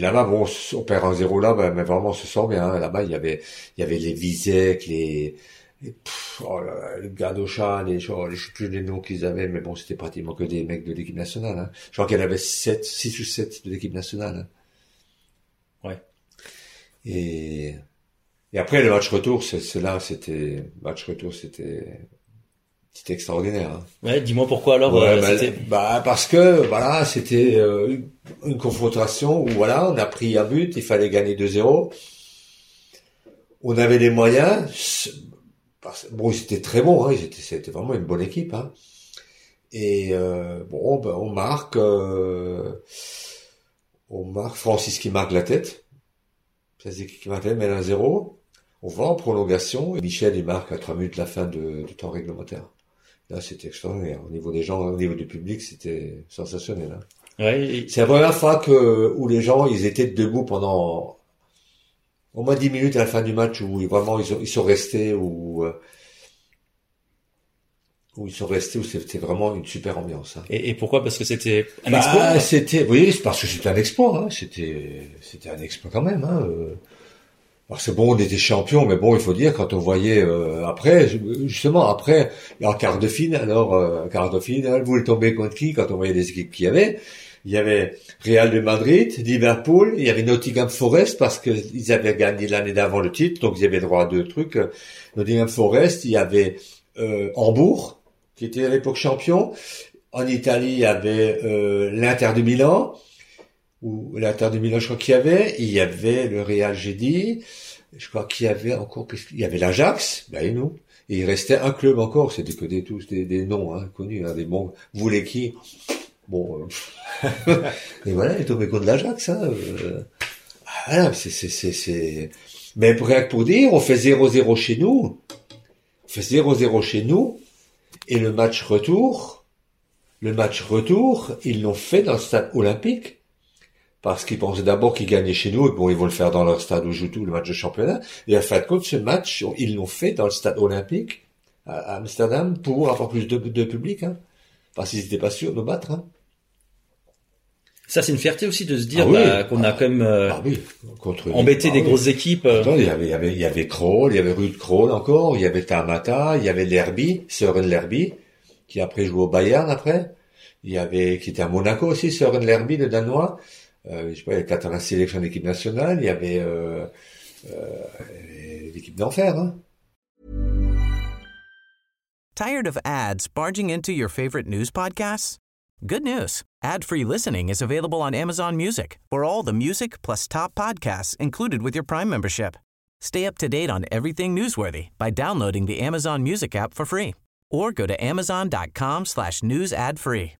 Là-bas, bon, on perd un zéro là, mais vraiment, on se sent bien. hein. Là-bas, il y avait, il y avait les Vizek, les, les, pff, oh là les Gadochan, les, je je sais plus les noms qu'ils avaient, mais bon, c'était pratiquement que des mecs de l'équipe nationale. Hein. Je crois qu'il y en avait sept, six ou sept de l'équipe nationale. hein. Ouais. Et, et après, le match retour, c'est là, c'était, match retour, c'était, c'était extraordinaire. hein. Ouais, dis-moi pourquoi alors Ouais, euh, bah, c'était- bah, parce que voilà, c'était euh, une- confrontation où voilà, on a pris un but, il fallait gagner 2-0. On avait les moyens. Bon, ils étaient très bons, hein, c'était vraiment une bonne équipe. Hein. Et euh, bon, ben, on marque, euh, on marque Francis qui marque la tête. C'est qui marque la tête, mais 1-0. On va en prolongation et Michel il marque à 3 minutes la fin de- du temps réglementaire. Là, c'était extraordinaire. Au niveau des gens, au niveau du public, c'était sensationnel. hein. Ouais, et- C'est la première fois que, où les gens, ils étaient debout pendant au moins 10 minutes à la fin du match où vraiment ils, ont- ils sont restés où, euh, où ils sont restés où c'était vraiment une super ambiance. hein. et, et pourquoi? Parce que c'était un Bah, exploit? c'était, oui, c'est parce que c'était un exploit. Hein. C'était, c'était un exploit quand même. Hein. Alors c'est bon, on était champion, mais bon, il faut dire quand on voyait euh, après, justement après, en quart de finale, alors euh, quart de finale, vous voulez tomber contre qui Quand on voyait les équipes qu'il y avait, il y avait Real de Madrid, Liverpool, il y avait Nottingham Forest parce que ils avaient gagné l'année d'avant le titre, donc ils avaient droit à deux trucs. Nottingham Forest, il y avait euh, Hambourg qui était à l'époque champion. En Italie, il y avait euh, l'Inter de Milan, ou l'Inter de Milan, je crois qu'il y avait. Il y avait le Real, j'ai. Je crois qu'il y avait encore, il y avait l'Ajax, ben et nous. Il restait un club encore, c'était que des tous des, des noms hein, connus, hein, des bons. Vous voulez qui? Bon, euh, et voilà, il est tombé contre l'Ajax. Hein, euh. Voilà, c'est c'est c'est c'est. Mais que pour dire, on fait 0-0 chez nous. On fait 0-0 chez nous. Et le match retour, le match retour, ils l'ont fait dans le stade olympique. Parce qu'ils pensaient d'abord qu'ils gagnaient chez nous, et bon, ils vont le faire dans leur stade où joue tout le match de championnat. Et à fin de compte, ce match, ils l'ont fait dans le stade olympique, à Amsterdam, pour avoir plus de, de public, hein. Parce qu'ils n'étaient pas sûrs de battre, hein. Ça, c'est une fierté aussi de se dire Ah oui. bah, qu'on a quand même euh, Ah oui, embêté ah des oui. grosses équipes. euh. Attends, il y avait, il y avait, il y avait Kroll, il y avait Ruud Kroll encore, il y avait Tamata, il y avait Lerby, Søren Lerby, qui après joue au Bayern après. Il y avait, qui était à Monaco aussi, Søren Lerby, le Danois. Euh, je sais pas, il y avait 80 sélections d'équipe nationale, il y avait, euh, euh, l'équipe d'enfer, hein. Tired of ads barging into your favorite news podcasts? Good news. Ad-free listening is available on Amazon Music for all the music plus top podcasts included with your Prime membership. Stay up to date on everything newsworthy by downloading the Amazon Music app for free or go to amazon.com slash news ad free.